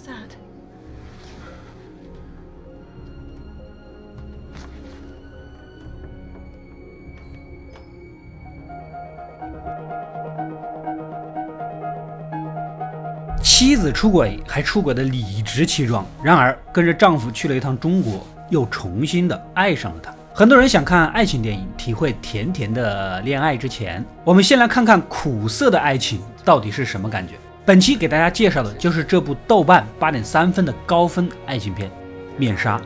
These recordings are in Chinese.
sad 妻子出轨还出轨的理直气壮，然而跟着丈夫去了一趟中国，又重新的爱上了他。很多人想看爱情电影，体会甜甜的恋爱之前，我们先来看看苦涩的爱情到底是什么感觉。本期给大家介绍的就是这部豆瓣八点三分的高分爱情片《面纱》。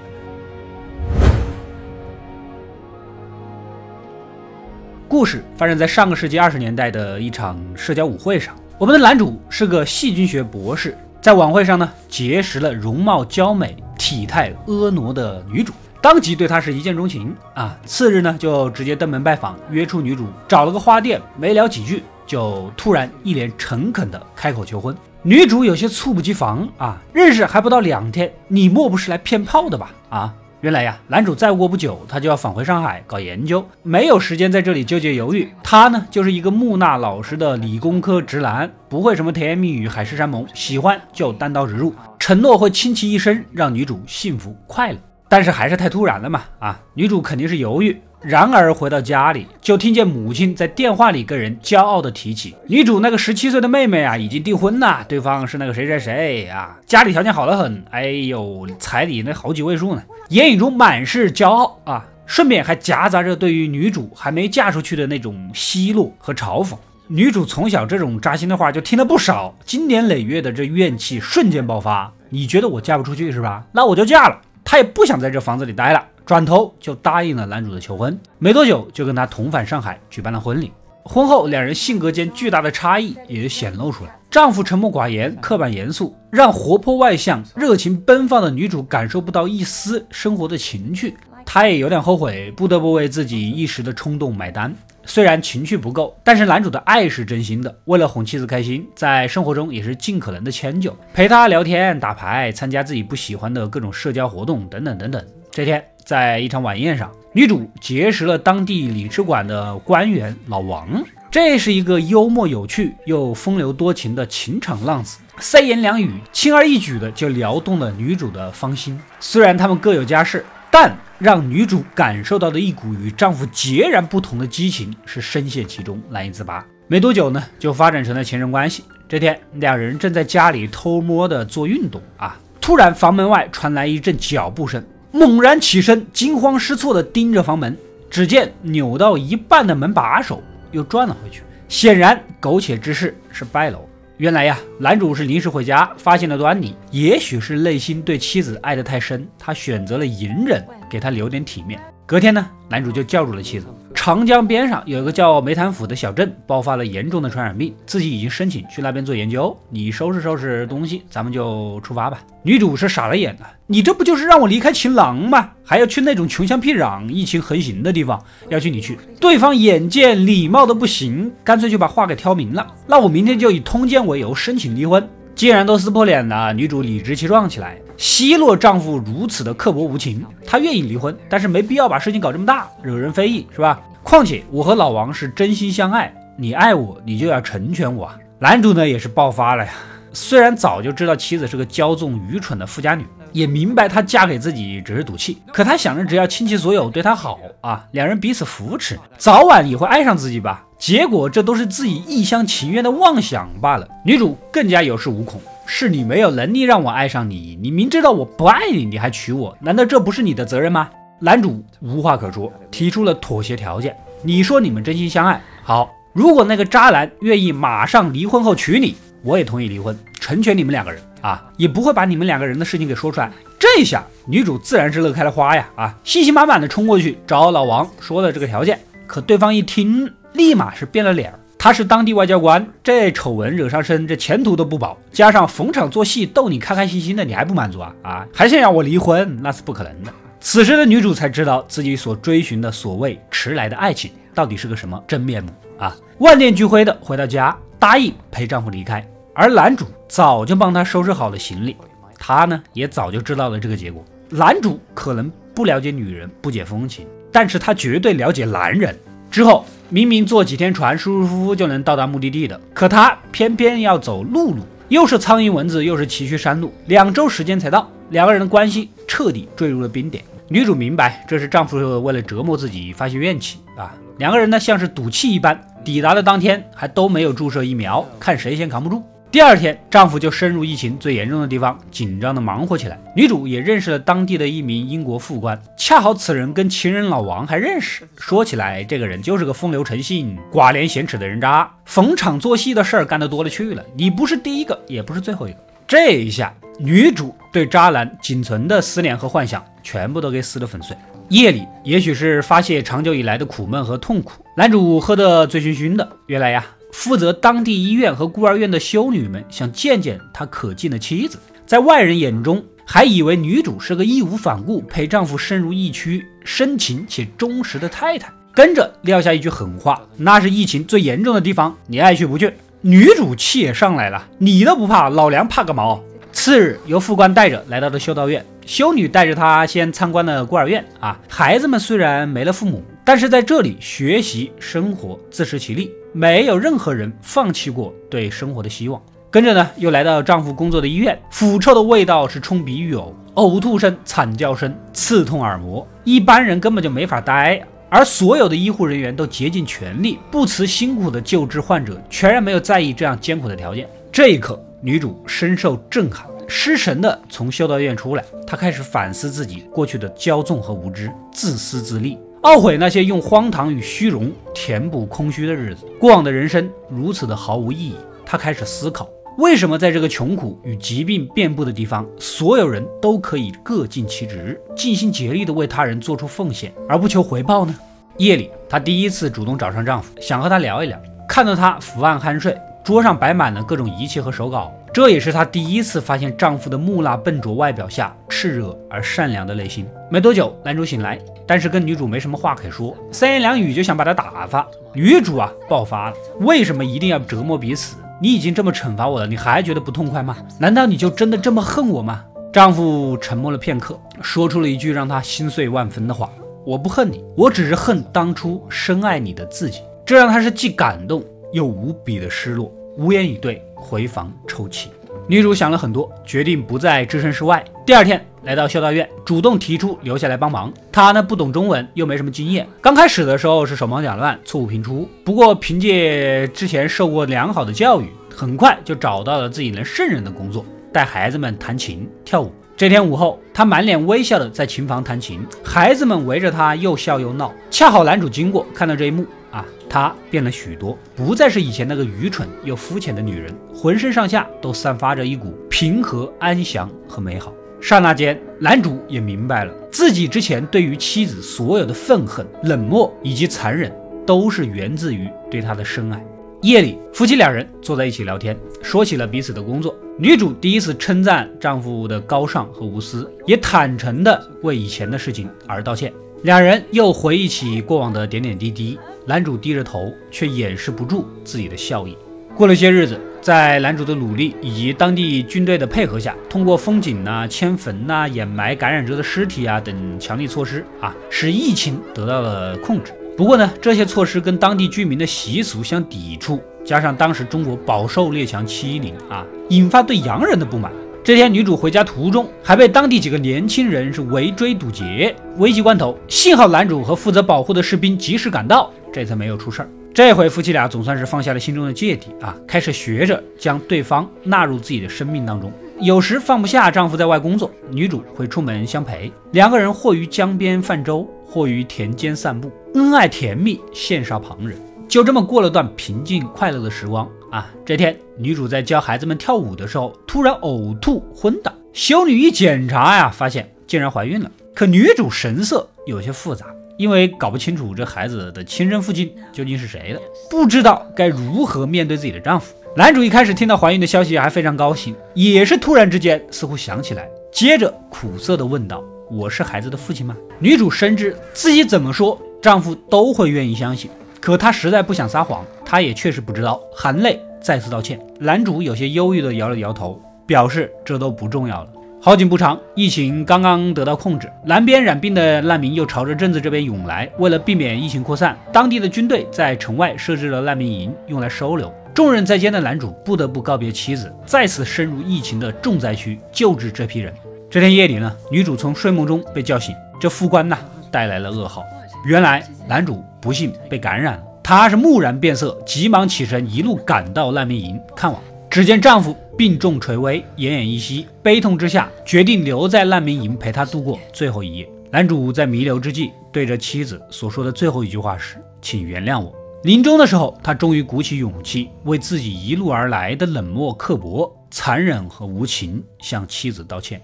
故事发生在上个世纪二十年代的一场社交舞会上。我们的男主是个细菌学博士，在晚会上呢结识了容貌娇美、体态婀娜的女主，当即对她是一见钟情啊！次日呢就直接登门拜访，约出女主找了个花店，没聊几句就突然一脸诚恳的开口求婚。女主有些猝不及防啊，认识还不到两天，你莫不是来骗炮的吧？啊！原来呀，男主再过不久，他就要返回上海搞研究，没有时间在这里纠结犹豫。他呢，就是一个木讷老实的理工科直男，不会什么甜言蜜语、海誓山盟，喜欢就单刀直入，承诺会倾其一生让女主幸福快乐。但是还是太突然了嘛，啊，女主肯定是犹豫。然而回到家里，就听见母亲在电话里跟人骄傲地提起，女主那个十七岁的妹妹啊，已经订婚了，对方是那个谁谁谁啊，家里条件好得很，哎呦，彩礼那好几位数呢，言语中满是骄傲啊，顺便还夹杂着对于女主还没嫁出去的那种奚落和嘲讽。女主从小这种扎心的话就听了不少，经年累月的这怨气瞬间爆发。你觉得我嫁不出去是吧？那我就嫁了。她也不想在这房子里待了。转头就答应了男主的求婚，没多久就跟他同返上海举办了婚礼。婚后两人性格间巨大的差异也就显露出来。丈夫沉默寡言、刻板严肃，让活泼外向、热情奔放的女主感受不到一丝生活的情趣。她也有点后悔，不得不为自己一时的冲动买单。虽然情趣不够，但是男主的爱是真心的。为了哄妻子开心，在生活中也是尽可能的迁就，陪她聊天、打牌、参加自己不喜欢的各种社交活动等等等等。这天。在一场晚宴上，女主结识了当地领事馆的官员老王。这是一个幽默有趣又风流多情的情场浪子，三言两语，轻而易举的就撩动了女主的芳心。虽然他们各有家室，但让女主感受到的一股与丈夫截然不同的激情，是深陷其中难以自拔。没多久呢，就发展成了情人关系。这天，两人正在家里偷摸的做运动啊，突然房门外传来一阵脚步声。猛然起身，惊慌失措地盯着房门，只见扭到一半的门把手又转了回去。显然，苟且之事是败露。原来呀，男主是临时回家，发现了端倪。也许是内心对妻子爱得太深，他选择了隐忍，给她留点体面。隔天呢，男主就叫住了妻子。长江边上有一个叫梅潭府的小镇，爆发了严重的传染病，自己已经申请去那边做研究。你收拾收拾东西，咱们就出发吧。女主是傻了眼了，你这不就是让我离开情郎吗？还要去那种穷乡僻壤、疫情横行的地方？要去你去。对方眼见礼貌的不行，干脆就把话给挑明了。那我明天就以通奸为由申请离婚。既然都撕破脸了，女主理直气壮起来，奚落丈夫如此的刻薄无情。她愿意离婚，但是没必要把事情搞这么大，惹人非议，是吧？况且我和老王是真心相爱，你爱我，你就要成全我。啊。男主呢也是爆发了呀，虽然早就知道妻子是个骄纵愚蠢的富家女，也明白她嫁给自己只是赌气，可他想着只要倾其所有对她好啊，两人彼此扶持，早晚也会爱上自己吧。结果这都是自己一厢情愿的妄想罢了。女主更加有恃无恐，是你没有能力让我爱上你，你明知道我不爱你，你还娶我，难道这不是你的责任吗？男主无话可说，提出了妥协条件。你说你们真心相爱，好，如果那个渣男愿意马上离婚后娶你，我也同意离婚，成全你们两个人啊，也不会把你们两个人的事情给说出来。这下女主自然是乐开了花呀，啊，信心满满的冲过去找老王说了这个条件。可对方一听。立马是变了脸儿，他是当地外交官，这丑闻惹上身，这前途都不保。加上逢场作戏逗你开开心心的，你还不满足啊？啊，还想要我离婚？那是不可能的。此时的女主才知道自己所追寻的所谓迟来的爱情，到底是个什么真面目啊！万念俱灰的回到家，答应陪丈夫离开。而男主早就帮她收拾好了行李，她呢也早就知道了这个结果。男主可能不了解女人，不解风情，但是他绝对了解男人。之后明明坐几天船舒舒服服就能到达目的地的，可他偏偏要走陆路，又是苍蝇蚊子，又是崎岖山路，两周时间才到，两个人的关系彻底坠入了冰点。女主明白，这是丈夫为了折磨自己发泄怨气啊。两个人呢，像是赌气一般，抵达的当天还都没有注射疫苗，看谁先扛不住。第二天，丈夫就深入疫情最严重的地方，紧张的忙活起来。女主也认识了当地的一名英国副官，恰好此人跟情人老王还认识。说起来，这个人就是个风流成性、寡廉鲜耻的人渣，逢场作戏的事儿干得多了去了。你不是第一个，也不是最后一个。这一下，女主对渣男仅存的思念和幻想，全部都给撕得粉碎。夜里，也许是发泄长久以来的苦闷和痛苦，男主喝得醉醺醺的。原来呀。负责当地医院和孤儿院的修女们想见见他可敬的妻子，在外人眼中还以为女主是个义无反顾陪丈夫深入疫区、深情且忠实的太太，跟着撂下一句狠话：“那是疫情最严重的地方，你爱去不去？”女主气也上来了：“你都不怕，老娘怕个毛！”次日，由副官带着来到了修道院，修女带着他先参观了孤儿院。啊，孩子们虽然没了父母，但是在这里学习生活，自食其力。没有任何人放弃过对生活的希望。跟着呢，又来到丈夫工作的医院，腐臭的味道是冲鼻欲呕，呕吐声、惨叫声刺痛耳膜，一般人根本就没法待。而所有的医护人员都竭尽全力，不辞辛苦的救治患者，全然没有在意这样艰苦的条件。这一刻，女主深受震撼，失神的从修道院出来，她开始反思自己过去的骄纵和无知、自私自利。懊悔那些用荒唐与虚荣填补空虚的日子，过往的人生如此的毫无意义。她开始思考，为什么在这个穷苦与疾病遍布的地方，所有人都可以各尽其职，尽心竭力地为他人做出奉献，而不求回报呢？夜里，她第一次主动找上丈夫，想和他聊一聊。看到他伏案酣睡，桌上摆满了各种仪器和手稿，这也是她第一次发现丈夫的木讷笨拙外表下炽热而善良的内心。没多久，男主醒来。但是跟女主没什么话可说，三言两语就想把她打发。女主啊爆发了，为什么一定要折磨彼此？你已经这么惩罚我了，你还觉得不痛快吗？难道你就真的这么恨我吗？丈夫沉默了片刻，说出了一句让她心碎万分的话：“我不恨你，我只是恨当初深爱你的自己。”这让她是既感动又无比的失落，无言以对，回房抽泣。女主想了很多，决定不再置身事外。第二天来到修道院，主动提出留下来帮忙。他呢不懂中文，又没什么经验，刚开始的时候是手忙脚乱，错误频出。不过凭借之前受过良好的教育，很快就找到了自己能胜任的工作，带孩子们弹琴跳舞。这天午后，他满脸微笑的在琴房弹琴，孩子们围着他又笑又闹。恰好男主经过，看到这一幕。啊，她变了许多，不再是以前那个愚蠢又肤浅的女人，浑身上下都散发着一股平和、安详和美好。刹那间，男主也明白了，自己之前对于妻子所有的愤恨、冷漠以及残忍，都是源自于对她的深爱。夜里，夫妻两人坐在一起聊天，说起了彼此的工作。女主第一次称赞丈夫的高尚和无私，也坦诚地为以前的事情而道歉。两人又回忆起过往的点点滴滴。男主低着头，却掩饰不住自己的笑意。过了些日子，在男主的努力以及当地军队的配合下，通过封井呐、迁坟呐、掩埋感染者的尸体啊等强力措施啊，使疫情得到了控制。不过呢，这些措施跟当地居民的习俗相抵触，加上当时中国饱受列强欺凌啊，引发对洋人的不满。这天，女主回家途中还被当地几个年轻人是围追堵截。危急关头，幸好男主和负责保护的士兵及时赶到，这才没有出事儿。这回夫妻俩总算是放下了心中的芥蒂啊，开始学着将对方纳入自己的生命当中。有时放不下丈夫在外工作，女主会出门相陪，两个人或于江边泛舟，或于田间散步，恩爱甜蜜，羡煞旁人。就这么过了段平静快乐的时光啊！这天，女主在教孩子们跳舞的时候，突然呕吐昏倒。修女一检查呀，发现竟然怀孕了。可女主神色有些复杂，因为搞不清楚这孩子的亲生父亲究竟是谁的，不知道该如何面对自己的丈夫。男主一开始听到怀孕的消息还非常高兴，也是突然之间似乎想起来，接着苦涩地问道：“我是孩子的父亲吗？”女主深知自己怎么说，丈夫都会愿意相信。可她实在不想撒谎，她也确实不知道，含泪再次道歉。男主有些忧郁地摇了摇头，表示这都不重要了。好景不长，疫情刚刚得到控制，南边染病的难民又朝着镇子这边涌来。为了避免疫情扩散，当地的军队在城外设置了难民营，用来收留。重任在肩的男主不得不告别妻子，再次深入疫情的重灾区救治这批人。这天夜里呢，女主从睡梦中被叫醒，这副官呐带来了噩耗。原来男主不幸被感染了，他是蓦然变色，急忙起身，一路赶到难民营看望。只见丈夫病重垂危，奄奄一息，悲痛之下决定留在难民营陪他度过最后一夜。男主在弥留之际，对着妻子所说的最后一句话是：“请原谅我。”临终的时候，他终于鼓起勇气，为自己一路而来的冷漠、刻薄、残忍和无情，向妻子道歉。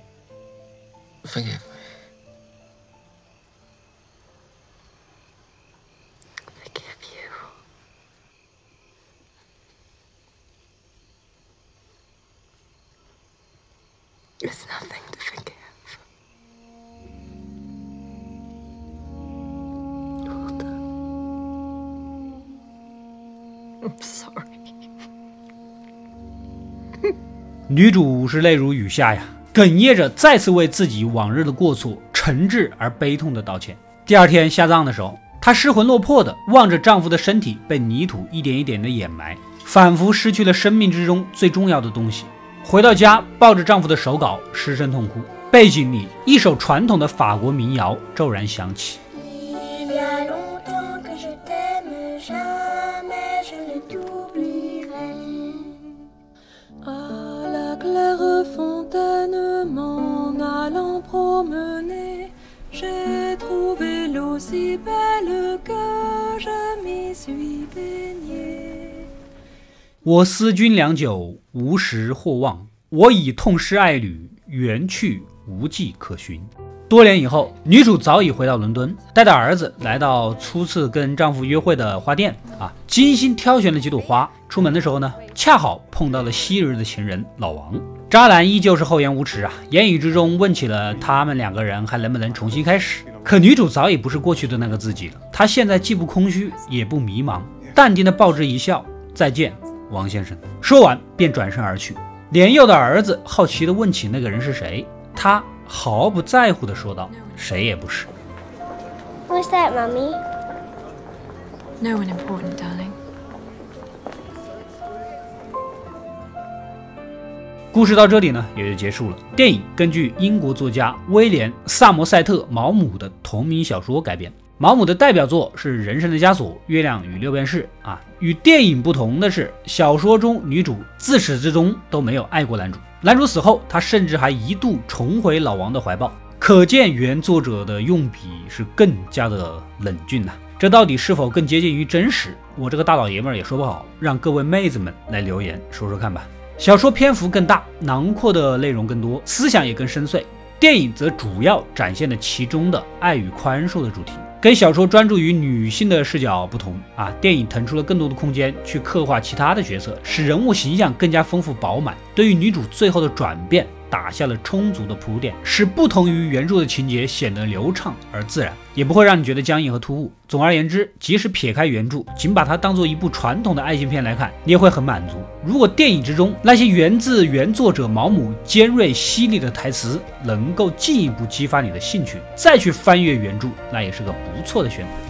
Nothingtofinking i'm sorry 女主是泪如雨下呀，哽咽着再次为自己往日的过错诚挚而悲痛的道歉。第二天下葬的时候，她失魂落魄的望着丈夫的身体被泥土一点一点的掩埋，仿佛失去了生命之中最重要的东西。回到家，抱着丈夫的手稿失声痛哭。背景里一首传统的法国民谣骤然响起。我思君良久，无时或忘。我已痛失爱侣，缘去无迹可寻。多年以后，女主早已回到伦敦，带着儿子来到初次跟丈夫约会的花店啊，精心挑选了几朵花。出门的时候呢，恰好碰到了昔日的情人老王。渣男依旧是厚颜无耻啊，言语之中问起了他们两个人还能不能重新开始。可女主早已不是过去的那个自己了，她现在既不空虚，也不迷茫，淡定的报之一笑：“再见，王先生。”说完便转身而去。年幼的儿子好奇地问起那个人是谁，他。毫不在乎地说道：“谁也不是。” Who's that, Mummy? No one important, darling. 故事到这里呢，也就结束了。电影根据英国作家威廉·萨摩塞特·毛姆的同名小说改编。毛姆的代表作是《人生的枷锁》《月亮与六便士》啊。与电影不同的是，小说中女主自始至终都没有爱过男主。男主死后，她甚至还一度重回老王的怀抱，可见原作者的用笔是更加的冷峻呐。这到底是否更接近于真实？我这个大老爷们儿也说不好，让各位妹子们来留言说说看吧。小说篇幅更大，囊括的内容更多，思想也更深邃。电影则主要展现了其中的爱与宽恕的主题。跟小说专注于女性的视角不同啊，电影腾出了更多的空间去刻画其他的角色，使人物形象更加丰富饱满。对于女主最后的转变。打下了充足的铺垫，使不同于原著的情节显得流畅而自然，也不会让你觉得僵硬和突兀。总而言之，即使撇开原著，仅把它当做一部传统的爱情片来看，你也会很满足。如果电影之中那些源自原作者毛姆尖锐犀利的台词能够进一步激发你的兴趣，再去翻阅原著，那也是个不错的选择。